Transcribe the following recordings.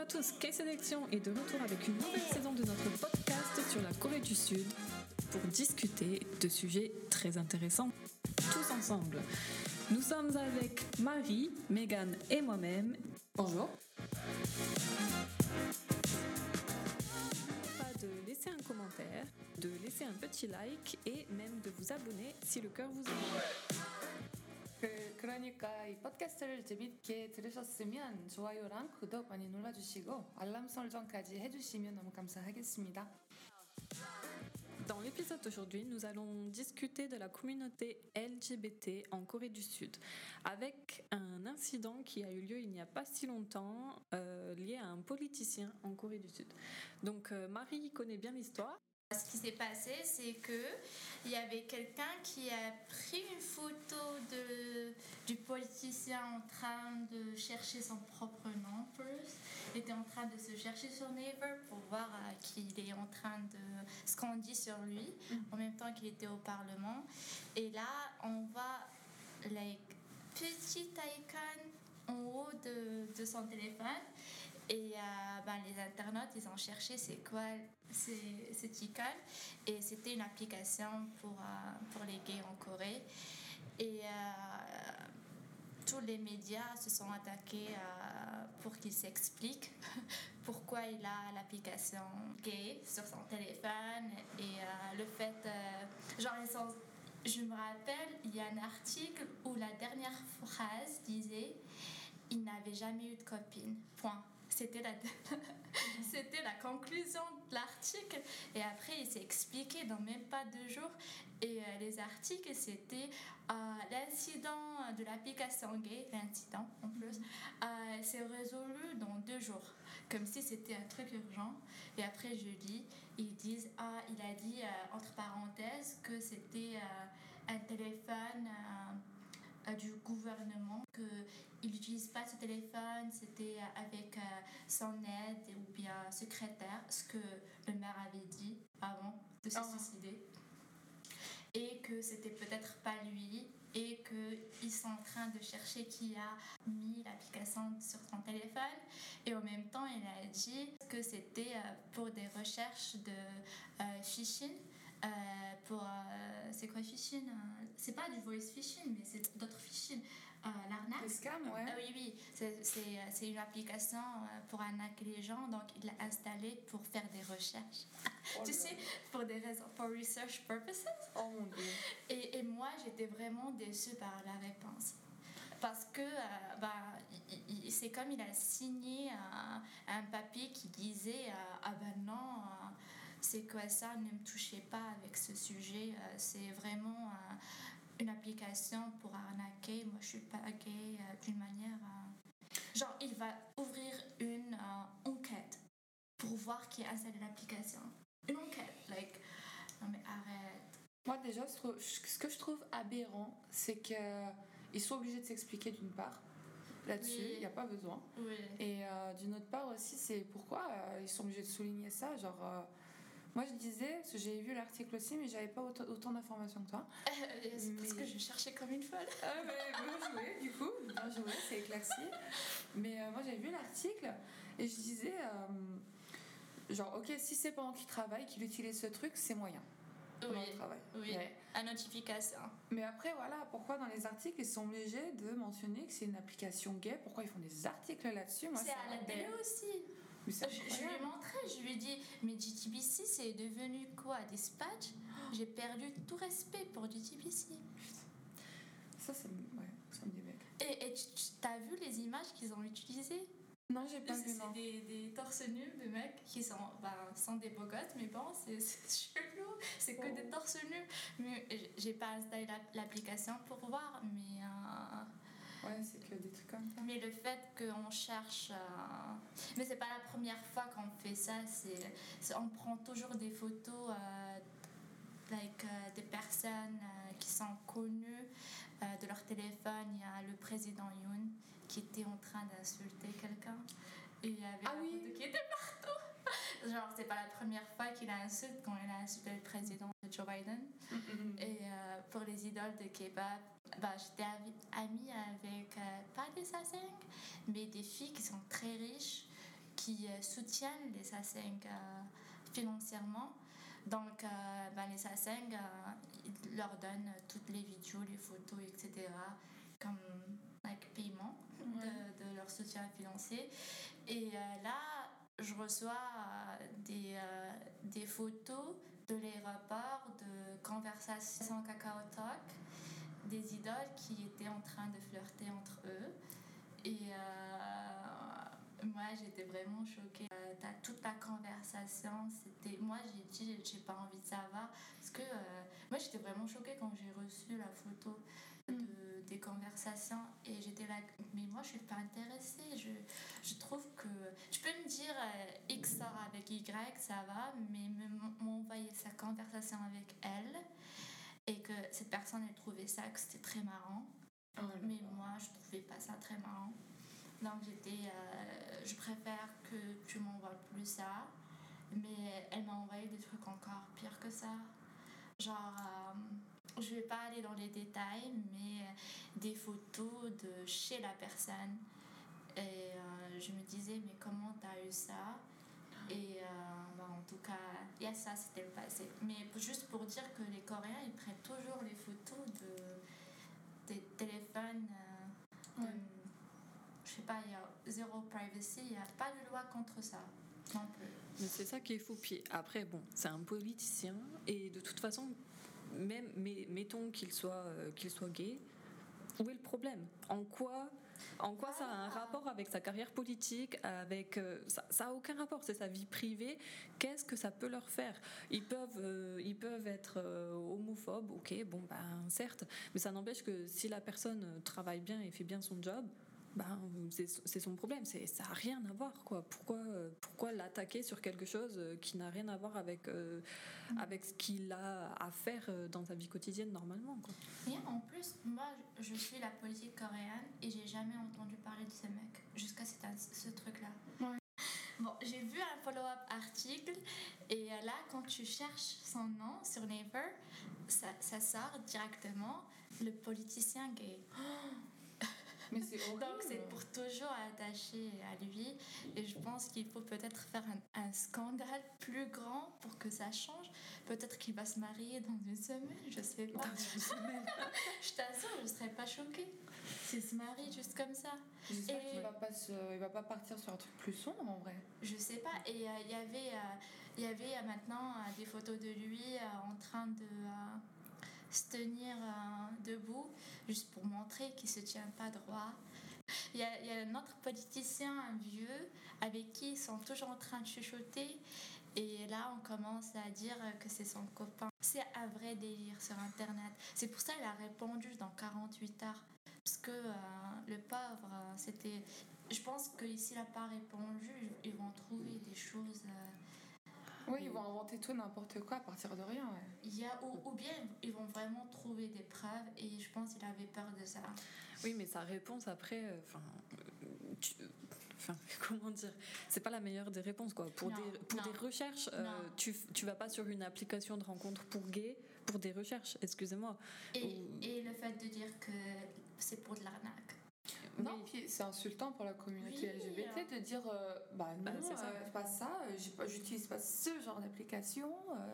à tous, K-Sélection est de retour avec une nouvelle saison de notre podcast sur la Corée du Sud pour discuter de sujets très intéressants tous ensemble. Nous sommes avec Marie, Megan et moi-même. Bonjour. Pas de laisser un commentaire, de laisser un petit like et même de vous abonner si le cœur vous en 그, 그러니까 이 팟캐스트를 재밌게 들으셨으면 좋아요랑 구독 많이 눌러주시고 알람 설정까지 해주시면 너무 감사하겠습니다. Dans l'épisode d'aujourd'hui, nous allons discuter de la communauté LGBT en Corée du Sud, avec un incident qui a eu lieu il n'y a pas si longtemps, euh, lié à un politicien en Corée du Sud. Donc euh, Marie connaît bien l'histoire. Ce qui s'est passé, c'est que il y avait quelqu'un qui a pris une photo de, du politicien en train de chercher son propre nom first. Il était en train de se chercher sur Naver pour voir euh, qu'il est en train de ce qu'on dit sur lui, en même temps qu'il était au Parlement. Et là, on voit like, petit icon en haut de, de son téléphone. Les internautes, ils ont cherché c'est quoi cette icône. Et c'était une application pour, euh, pour les gays en Corée. Et euh, tous les médias se sont attaqués euh, pour qu'il s'explique pourquoi il a l'application gay sur son téléphone. Et le fait... genre, ils sont- je me rappelle, il y a un article où la dernière phrase disait il n'avait jamais eu de copine. Point. C'était la, c'était la conclusion de l'article. Et après, il s'est expliqué dans même pas deux jours. Et euh, les articles, c'était euh, l'incident de l'application gay, l'incident en plus, euh, s'est résolu dans deux jours. Comme si c'était un truc urgent. Et après, je lis, ils disent Ah, il a dit, euh, entre parenthèses, que c'était un téléphone. du gouvernement qu'il n'utilise pas ce téléphone, c'était euh, avec euh, son aide ou bien secrétaire, ce que le maire avait dit avant de se Ah. suicider. Et que c'était peut-être pas lui, et qu'ils sont en train de chercher qui a mis l'application sur son téléphone. Et en même temps, il a dit que c'était euh, pour des recherches de euh, phishing. euh, pour euh, c'est quoi phishing euh, c'est pas du voice phishing mais c'est d'autres phishing euh, l'arnaque ouais. ah oui, oui, c'est- euh, une application euh, pour arnaquer les gens, donc il l'a installée pour faire des recherches. Oh tu sais, pour des raisons, pour research purposes. Oh mon dieu. Et, et moi, j'étais vraiment déçue par la réponse. Parce que euh, bah, c'est comme il a signé un, un papier qui disait euh, Ah ben non, euh, c'est quoi ça, ne me touchez pas avec ce sujet, euh, c'est vraiment euh, une application pour arnaquer. Moi, je suis pas gay euh, d'une manière. euh, Genre, il va ouvrir une euh, enquête pour voir qui a installé l'application. Une enquête, like, non mais arrête. Moi déjà, ce que je trouve aberrant, c'est qu'ils sont obligés de s'expliquer d'une part. Là-dessus, il Oui. n'y a pas besoin. Oui. Et d'une autre part aussi, c'est pourquoi ils sont obligés de souligner ça. Genre, moi je disais, parce que j'ai vu l'article aussi, mais j'avais pas autant, autant d'informations que toi. c'est parce Mais- que je cherchais comme une folle. Ah, mais bien joué, du coup, bien joué, c'est éclairci. Mais euh, moi j'avais vu l'article et je disais, euh, genre, ok, si c'est pendant qu'il travaille, qu'il utilise ce truc, c'est moyen. Pendant le travail. oui. Ouais. À notification. Mais après, voilà, pourquoi dans les articles ils sont obligés de mentionner que c'est une application gay? Pourquoi ils font des articles là-dessus? C'est à la télé aussi. C'est Je, je lui ai montré, je lui ai dit, mais GTBC c'est devenu quoi Dispatch? J'ai perdu tout respect pour GTBC. Ça, me, ouais, ça me débec. Et, et tu as vu les images qu'ils ont utilisées? Non, j'ai pas C'est vu, c'est des, des torse nus de mecs qui sont, ben, sont des beaux gosses, mais bon, c'est c'est chelou. C'est que Oh. des torse nus. Mais j'ai pas installé la- l'application pour voir, mais. euh, Ouais, c'est que des trucs comme ça. Mais le fait qu'on cherche. euh, Mais c'est pas la première fois qu'on fait ça. C'est on prend toujours des photos euh, like, euh, des personnes euh, qui sont connues euh, de leur téléphone. Il y a le président Yoon qui était en train d'insulter quelqu'un. Et il y avait Ah oui. photo qui était partout. Genre, c'est pas la première fois qu'il insulte quand il a insulté le président Joe Biden. Et euh, pour les idoles de K-pop, bah, j'étais amie avec, euh, pas des Sasseng, mais des filles qui sont très riches, qui soutiennent les Saseng financièrement. Donc, ben, les Saseng leur donnent toutes les vidéos, les photos, etc. comme like, paiement de, de, leur soutien financier. Et là, je reçois des, des photos de l'aéroport, de conversations Cacao Talk, des idoles qui étaient en train de flirter entre eux. Et euh, moi, j'étais vraiment choquée. Euh, toute la conversation, c'était. Moi, j'ai dit, j'ai pas envie de savoir. Parce que euh, moi, j'étais vraiment choquée quand j'ai reçu la photo de, des conversations. Et j'étais là, mais moi, je suis pas intéressée. Je, je trouve que. Tu peux me dire X sort avec Y, ça va, mais m'envoyer sa conversation avec elle et que cette personne, elle trouvait ça, que c'était très marrant. Oh mais moi, je trouvais pas ça très marrant. Donc j'étais, euh, je préfère que tu m'envoies plus ça. Mais elle m'a envoyé des trucs encore pires que ça. Genre, euh, je vais pas aller dans les détails, mais des photos de chez la personne. Et euh, je me disais, mais comment tu as eu ça? Et bah, en tout cas, il y a ça, c'était le passé. Mais juste pour dire que les Coréens, ils prennent toujours les photos de des téléphones. Euh, je sais pas, il y a zéro privacy, il n'y a pas de loi contre ça non plus. Mais c'est ça qui est fou. Puis après, bon, c'est un politicien et de toute façon, même, mais, mettons qu'il soit, euh, qu'il soit gay, où est le problème? En quoi en quoi ça a un rapport avec sa carrière politique avec euh, ça, ça a aucun rapport, c'est sa vie privée. Qu'est-ce que ça peut leur faire? Ils peuvent, euh, ils peuvent être homophobes, ok, bon ben certes, mais ça n'empêche que si la personne travaille bien et fait bien son job, ben, c'est son problème, ça n'a rien à voir. Quoi. Pourquoi, pourquoi l'attaquer sur quelque chose euh, qui n'a rien à voir avec, euh, avec ce qu'il a à faire euh, dans sa vie quotidienne normalement quoi. Et en plus, moi je suis la politique coréenne et j'ai jamais entendu parler de ce mec jusqu'à ce truc-là. Bon, j'ai vu un follow-up article et là, quand tu cherches son nom sur Naver, ça, ça sort directement le politicien gay. Mais c'est Donc c'est pour toujours attacher à lui. Et je pense qu'il faut peut-être faire un, scandale plus grand pour que ça change. Peut-être qu'il va se marier dans une semaine, je sais pas. Dans une semaine. je t'assure, je serais pas choquée s'il se marie juste comme ça. J'espère qu'il va pas se, il va pas partir sur un truc plus sombre en vrai. Je sais pas. Et euh, il y avait, euh, il y avait euh, maintenant des photos de lui en train de se tenir euh, debout, juste pour montrer qu'il ne se tient pas droit. Il y, a, il y, a, un autre politicien, un vieux, avec qui ils sont toujours en train de chuchoter. Et là, on commence à dire que c'est son copain. C'est un vrai délire sur Internet. C'est pour ça qu'il a répondu dans 48 heures. Parce que euh, le pauvre, euh, c'était... Je pense que s'il n'a pas répondu, ils vont trouver des choses... Oui, ils vont inventer tout n'importe quoi à partir de rien. Il y a, ou, bien ils vont vraiment trouver des preuves et je pense qu'il avait peur de ça. Oui, mais sa réponse après, euh, enfin, enfin, comment dire, c'est pas la meilleure des réponses quoi. Pour des pour des recherches, euh, tu tu vas pas sur une application de rencontre pour gays pour des recherches, excusez-moi. Et, et le fait de dire que c'est pour de l'arnaque. Non, puis c'est insultant pour la communauté LGBT de dire euh, bah, bah non, c'est euh, pas ça, euh, j'utilise pas ce genre d'application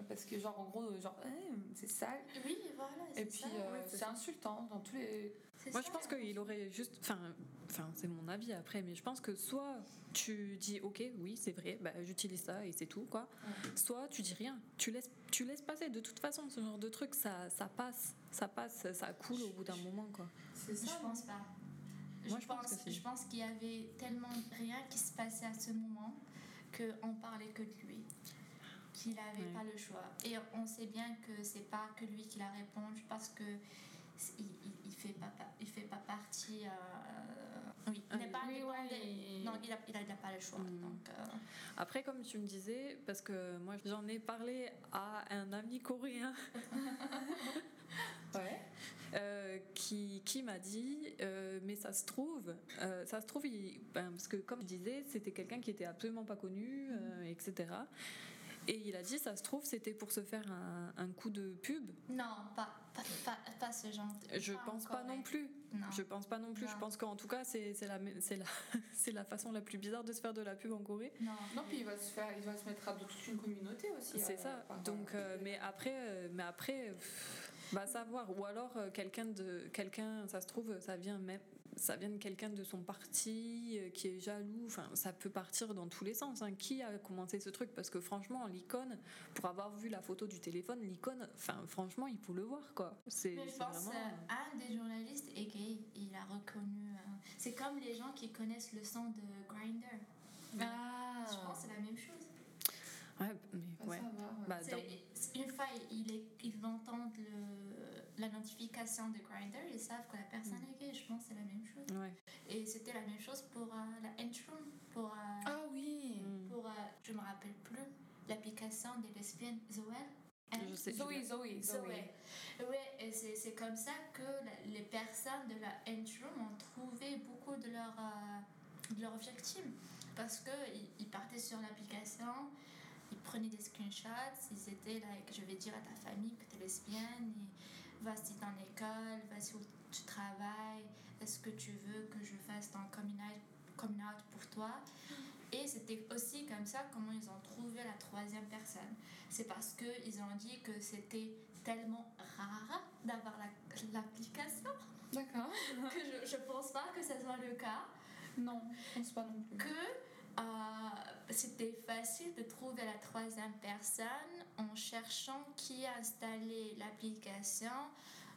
parce que genre en gros genre eh, c'est sale. Oui, voilà. Et puis c'est insultant dans tous les. Moi je pense qu'il aurait juste, enfin, enfin c'est mon avis après, mais je pense que soit tu dis ok oui c'est vrai, bah, j'utilise ça et c'est tout quoi, soit tu dis rien, tu laisses tu laisses passer. De toute façon ce genre de truc ça ça passe, ça passe, ça coule au bout d'un moment quoi. C'est ça. Je pense pas je, pense, je pense qu'il y avait tellement rien qui se passait à ce moment qu'on parlait que de lui qu'il n'avait pas le choix. Et on sait bien que c'est pas que lui qui la répondu parce que il, il, fait pas il fait pas partie euh, oui il n'est pas oui, non il a, il a, pas le choix mm. donc euh. après comme tu me disais parce que moi j'en ai parlé à un ami coréen ouais euh, qui, qui m'a dit euh, mais ça se trouve euh, ça se trouve ben, parce que comme je disais c'était quelqu'un qui était absolument pas connu etc et il a dit ça se trouve c'était pour se faire un, un, coup de pub non pas pas, pas, ce genre je pense pas non plus Non. Je pense pas non plus. Je pense qu'en tout cas, c'est c'est la, c'est la, c'est la façon la plus bizarre de se faire de la pub en Corée. Non. Non, puis il va se faire, il va se mettre à toute une communauté aussi. C'est euh, ça. Donc, euh, mais après, mais après, pff, va savoir. Ou alors euh, quelqu'un de, quelqu'un, ça se trouve, ça vient même, ça vient de quelqu'un de son parti euh, qui est jaloux. Enfin, ça peut partir dans tous les sens. hein. Qui a commencé ce truc? Parce que franchement, l'icône, pour avoir vu la photo du téléphone, l'icône, enfin, franchement, il faut le voir, quoi. C'est Mais je pense vraiment. euh, un des journalistes est gay. Il a reconnu. euh, c'est comme les gens qui connaissent le son de Grinder. Ah. Je pense que c'est la même chose. Ouais, mais Bah, ouais. ça va, ouais. Bah, dans- Une fois il est, ils entendent le, la notification de Grinder, ils savent que la personne Mm. est gay. Je pense que c'est la même chose. ouais. Et c'était la même chose pour euh, la Entrum, pour, euh, Ah oui. Mm. pour euh, je me rappelle plus, l'application des lesbiennes Zoé. Je sais. Zoé, Zoé, Zoé. C'est comme ça que la- les personnes de la Entrum ont trouvé beaucoup de leurs euh, de leurs victimes. Parce qu'ils ils partaient sur l'application, ils prenaient des screenshots, ils étaient là, je vais dire à ta famille que tu es lesbienne, et vas-y dans l'école, vas-y où tu travailles, est-ce que tu veux que je fasse ton coming out, coming out pour toi? Et c'était aussi comme ça comment ils ont trouvé la troisième personne. C'est parce qu'ils ont dit que c'était tellement rare d'avoir la- l'application D'accord. que je, je pense pas que ce soit le cas Non, je pense pas non plus. que euh, c'était facile de trouver la troisième personne en cherchant qui a installé l'application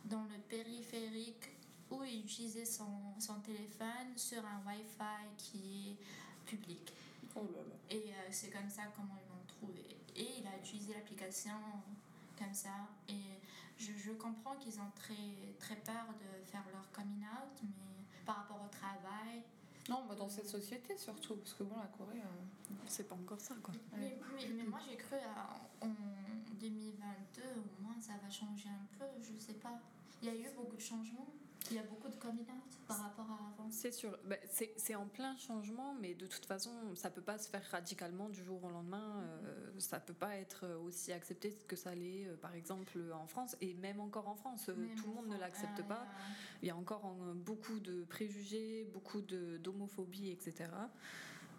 dans le périphérique où il utilisait son, son téléphone sur un Wi-Fi qui est public. Oh là là. Et euh, c'est comme ça comment ils l'ont trouvé. Et il a utilisé l'application comme ça. Et je, je comprends qu'ils ont très, très peur de faire leur coming out, mais par rapport au travail, Non, bah dans cette société surtout, parce que bon, la Corée. euh, C'est pas encore ça, quoi. Mais, mais, mais moi j'ai cru à- en 2022 au moins ça va changer un peu, je sais pas. Il y a eu beaucoup de changements, il y a beaucoup de coming out par rapport à avant. C'est sûr, Ben, c'est en plein changement, mais de toute façon, ça peut pas se faire radicalement du jour au lendemain. euh, ça peut pas être aussi accepté que ça l'est, euh, par exemple, en France, et même encore en France, euh, tout le monde ne l'accepte euh, pas. Il y a encore en- beaucoup de préjugés, beaucoup d'homophobie, etc.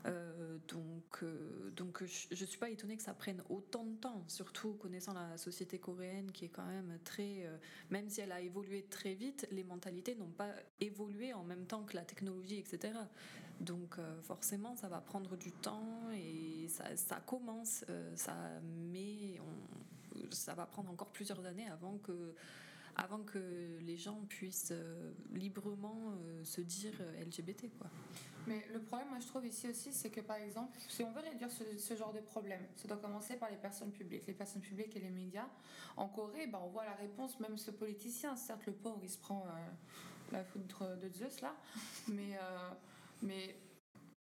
Euh, donc, euh, donc je, je suis pas étonnée que ça prenne autant de temps, surtout connaissant la société coréenne qui est quand même très, euh, même si elle a évolué très vite, les mentalités n'ont pas évolué en même temps que la technologie, etc. Donc forcément, ça va prendre du temps et ça, commence, ça, mais ça va prendre encore plusieurs années avant que avant que les gens puissent euh, librement euh, se dire euh, LGBT quoi. Mais le problème, moi, je trouve ici aussi, c'est que par exemple, si on veut réduire ce, ce genre de problème, ça doit commencer par les personnes publiques. Les personnes publiques et les médias. En Corée, ben, on voit la réponse, même ce politicien, certes, le pauvre, il se prend euh, la foudre de Zeus là, mais, euh, mais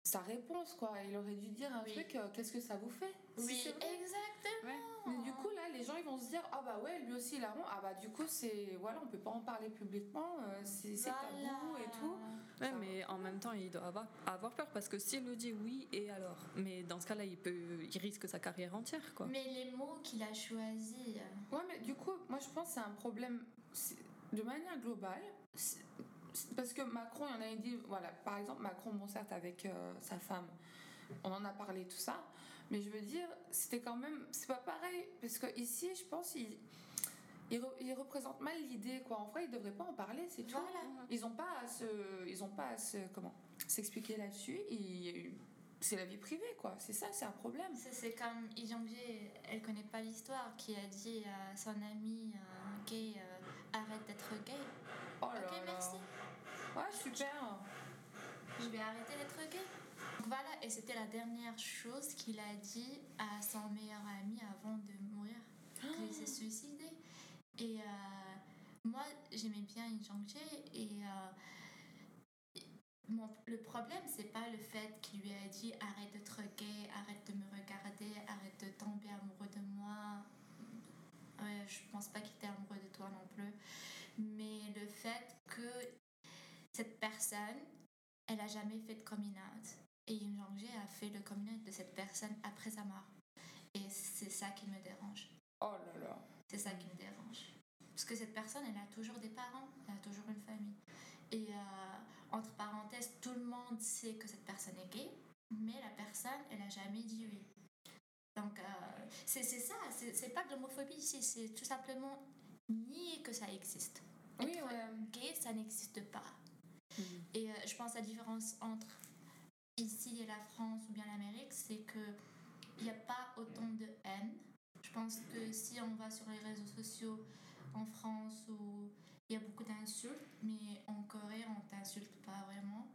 sa réponse, quoi, il aurait dû dire un Oui. truc, euh, qu'est-ce que ça vous fait? Si Oui, c'est vrai. exactement. Mais du coup, là, les gens, ils vont se dire, ah bah ouais, lui aussi, il a honte. Ah bah du coup, c'est, voilà, on peut pas en parler publiquement, euh, c'est tabou et tout. Ouais, Ça mais en même temps, il doit avoir, avoir peur parce que s'il le dit oui, et alors? Mais dans ce cas-là, il, peut, il risque sa carrière entière, quoi. Mais les mots qu'il a choisis. Ouais, mais du coup, moi je pense que c'est un problème de manière globale. Parce que Macron, il y en a dit, voilà, par exemple, Macron, bon, certes, avec euh, sa femme, on en a parlé, tout ça, mais je veux dire, c'était quand même, c'est pas pareil, parce que ici, je pense, il, il, re- il représente mal l'idée, quoi. En vrai, ils devraient pas en parler, c'est tout. Voilà. Ils ont pas à se, ils ont pas à se, comment, s'expliquer là-dessus. ils- C'est la vie privée, quoi. C'est ça, c'est un problème. C'est comme Ijanvier, elle connaît pas l'histoire, qui a dit à son ami euh, gay euh, arrête d'être gay. Oh là Ok, là. merci. Ouais, super. Je vais arrêter d'être gay. Voilà, et c'était la dernière chose qu'il a dit à son meilleur ami avant de mourir, qu'il s'est suicidé. Et euh, moi, j'aimais bien Jang-jae et euh, mon- le problème, c'est pas le fait qu'il lui a dit arrête d'être gay, arrête de me regarder, arrête de tomber amoureux de moi. Ouais, je pense pas qu'il était amoureux de toi non plus. Mais le fait que cette personne, elle a jamais fait de coming out. Et Yoon Jong-jae a fait le coming de cette personne après sa mort. Et c'est ça qui me dérange. Oh là là. C'est ça qui me dérange. Parce que cette personne, elle a toujours des parents, elle a toujours une famille. Et euh, entre parenthèses, tout le monde sait que cette personne est gay, mais la personne, elle n'a jamais dit oui. Donc, euh, c'est ça, c'est pas de l'homophobie ici, c'est tout simplement nier que ça existe. Oui, Être ouais. gay, ça n'existe pas. Et euh, je pense la différence entre ici et la France ou bien l'Amérique, c'est que il n'y a pas autant de haine. Je pense que si on va sur les réseaux sociaux en France où il y a beaucoup d'insultes, mais en Corée on t'insulte pas vraiment.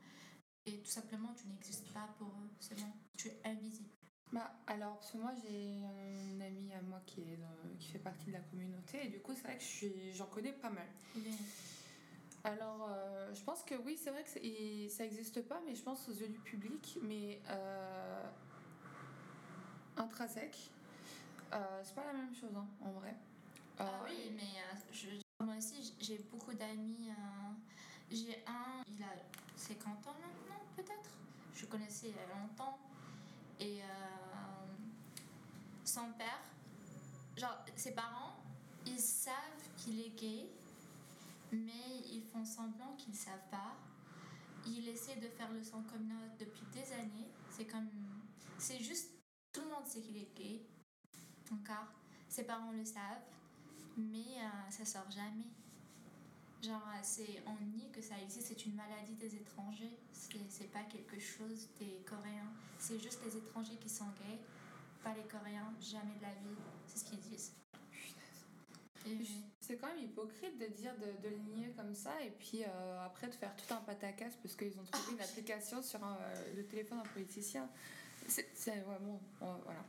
Et tout simplement tu n'existes pas pour eux, c'est bon, tu es invisible. Bah, alors, parce que moi, j'ai un ami à moi qui, est dans- qui fait partie de la communauté, et du coup, c'est vrai que je j'en connais pas mal. Alors, euh, je pense que oui, c'est vrai que et ça n'existe pas, mais je pense aux yeux du public, mais euh, intrinsèque, euh, c'est pas la même chose, hein, en vrai. Ah Euh, oui, mais euh, je- moi aussi j'ai beaucoup d'amis. j'ai un, il a 50 ans maintenant peut-être. Je connaissais il y a longtemps. Et son père, genre ses parents, ils savent qu'il est gay, mais ils font semblant qu'ils ne savent pas. Il essaie de faire le son commun depuis des années. C'est comme. C'est juste. Tout le monde sait qu'il est gay. Encore. Ses parents le savent mais euh, ça sort jamais. Genre, euh, c'est, on nie que ça existe, c'est une maladie des étrangers, c'est, c'est pas quelque chose des Coréens. C'est juste les étrangers qui sont gays, pas les Coréens, jamais de la vie, c'est ce qu'ils disent. Et, C'est quand même hypocrite de dire de, de le nier comme ça et puis euh, après de faire tout un pataquès parce qu'ils ont trouvé une application sur euh, le téléphone d'un politicien. C'est ouais, voilà.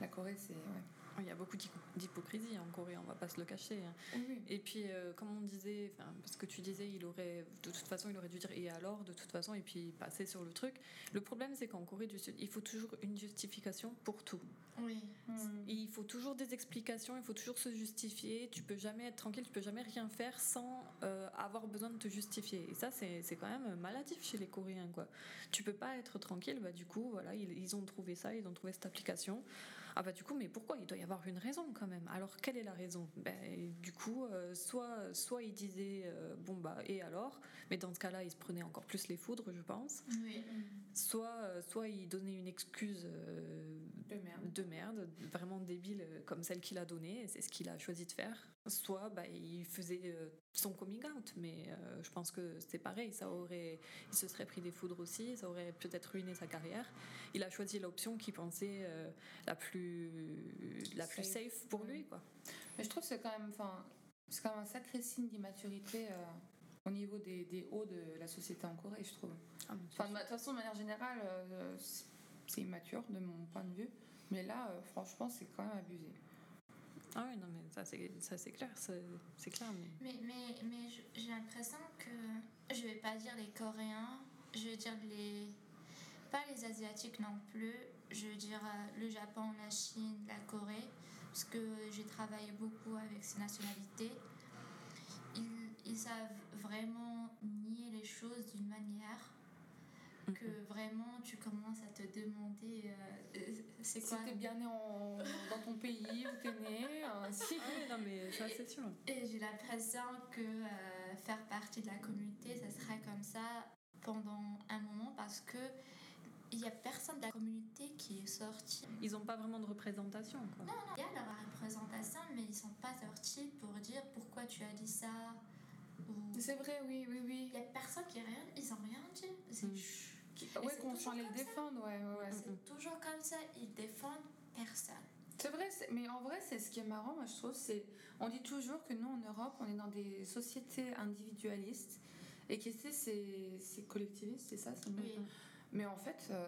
La Corée, c'est. Ouais. Il y a beaucoup d'hypo- d'hypocrisie en Corée, on va pas se le cacher. hein. Oui. Et puis, euh, comme on disait, parce que tu disais, il aurait, de toute façon, il aurait dû dire et alors, de toute façon, et puis passer sur le truc. Le problème, c'est qu'en Corée du Sud, il faut toujours une justification pour tout. oui. Il faut toujours des explications, il faut toujours se justifier. Tu peux jamais être tranquille, tu peux jamais rien faire sans euh, avoir besoin de te justifier. Et ça, c'est c'est quand même maladif chez les Coréens, quoi. Tu peux pas être tranquille, bah du coup, voilà, ils, ils ont trouvé ça, ils ont trouvé cette application. Ah bah du coup, mais pourquoi Il doit y avoir une raison quand même? Alors quelle est la raison? Ben, Du coup, euh, soit, soit ils disaient euh, bon bah et alors, mais dans ce cas-là, ils se prenaient encore plus les foudres, je pense. Oui. Soit, euh, soit ils donnaient une excuse De merde. de merde, vraiment débile comme celle qu'il a donnée, et c'est ce qu'il a choisi de faire. Soit bah, il faisait son coming out, mais je pense que c'est pareil, ça aurait, il se serait pris des foudres aussi, ça aurait peut-être ruiné sa carrière. Il a choisi l'option qu'il pensait la plus, la plus Safe. safe pour lui, quoi. Mais je trouve que c'est quand même, enfin, c'est quand même un sacré signe d'immaturité euh, au niveau des, des hauts de la société en Corée, je trouve. Enfin, de toute façon, de manière générale, euh, c'est- immature de mon point de vue. Mais là, euh, franchement, c'est quand même abusé. Ah oui, non, mais ça c'est, ça, c'est clair, c'est, clair. Mais... Mais, mais, mais j'ai l'impression que, je vais pas dire les Coréens, je vais dire les, pas les Asiatiques non plus, je veux dire euh, le Japon, la Chine, la Corée, parce que j'ai travaillé beaucoup avec ces nationalités. Ils, ils savent vraiment nier les choses d'une manière que vraiment tu commences à te demander euh, euh, c'est Si quoi t'es bien né en- dans ton pays où t'es né, euh, si. Ah non, mais ça c'est sûr. Et j'ai l'impression que euh, faire partie de la communauté, ça serait comme ça pendant un moment parce que il y a personne de la communauté qui est sorti. Ils n'ont pas vraiment de représentation, quoi. Non, non, il y a leur représentation, mais ils sont pas sortis pour dire pourquoi tu as dit ça. Ou... C'est vrai, oui, oui, oui. Il y a personne qui a rien, ils ont rien dit. C'est Mm. chut. Ouais, qu'on toujours s'en les défendre, ouais, ouais, ouais. C'est toujours comme ça, ils défendent personne. C'est vrai, c'est- mais en vrai, c'est ce qui est marrant, moi je trouve, c'est on dit toujours que nous en Europe, on est dans des sociétés individualistes et que c'est c'est c'est collectiviste, c'est ça, c'est le mot Oui. Mais en fait, euh,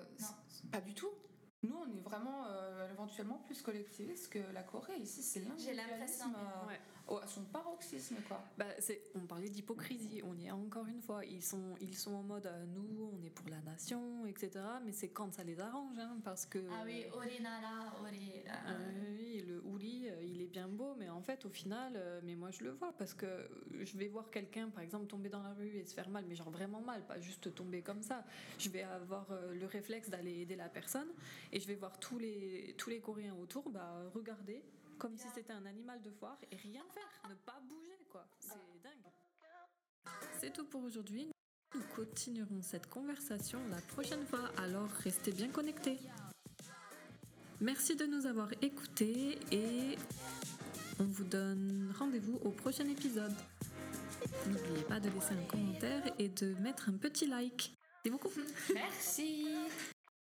pas du tout. Nous, on est vraiment euh, éventuellement plus collectiviste que la Corée. Ici, c'est J'ai l'individualisme l'impression. euh, Ouais. à son paroxysme, quoi. Bah, c'est, on parlait d'hypocrisie, on y est encore une fois. Ils sont, ils sont en mode euh, nous, on est pour la nation, etc. Mais c'est quand ça les arrange, hein, parce que. Ah oui, Orinara, Ori. Euh, oui, le ouli, euh, il est bien beau, mais en fait, au final, euh, mais moi je le vois parce que je vais voir quelqu'un, par exemple, tomber dans la rue et se faire mal, mais genre vraiment mal, pas juste tomber comme ça. Je vais avoir euh, le réflexe d'aller aider la personne et je vais voir tous les, tous les Coréens autour, bah, regarder comme si c'était un animal de foire et rien faire, ne pas bouger, quoi. C'est dingue. C'est tout pour aujourd'hui. Nous continuerons cette conversation la prochaine fois, alors restez bien connectés. Merci de nous avoir écoutés et on vous donne rendez-vous au prochain épisode. N'oubliez pas de laisser un commentaire et de mettre un petit like. Merci beaucoup. Merci.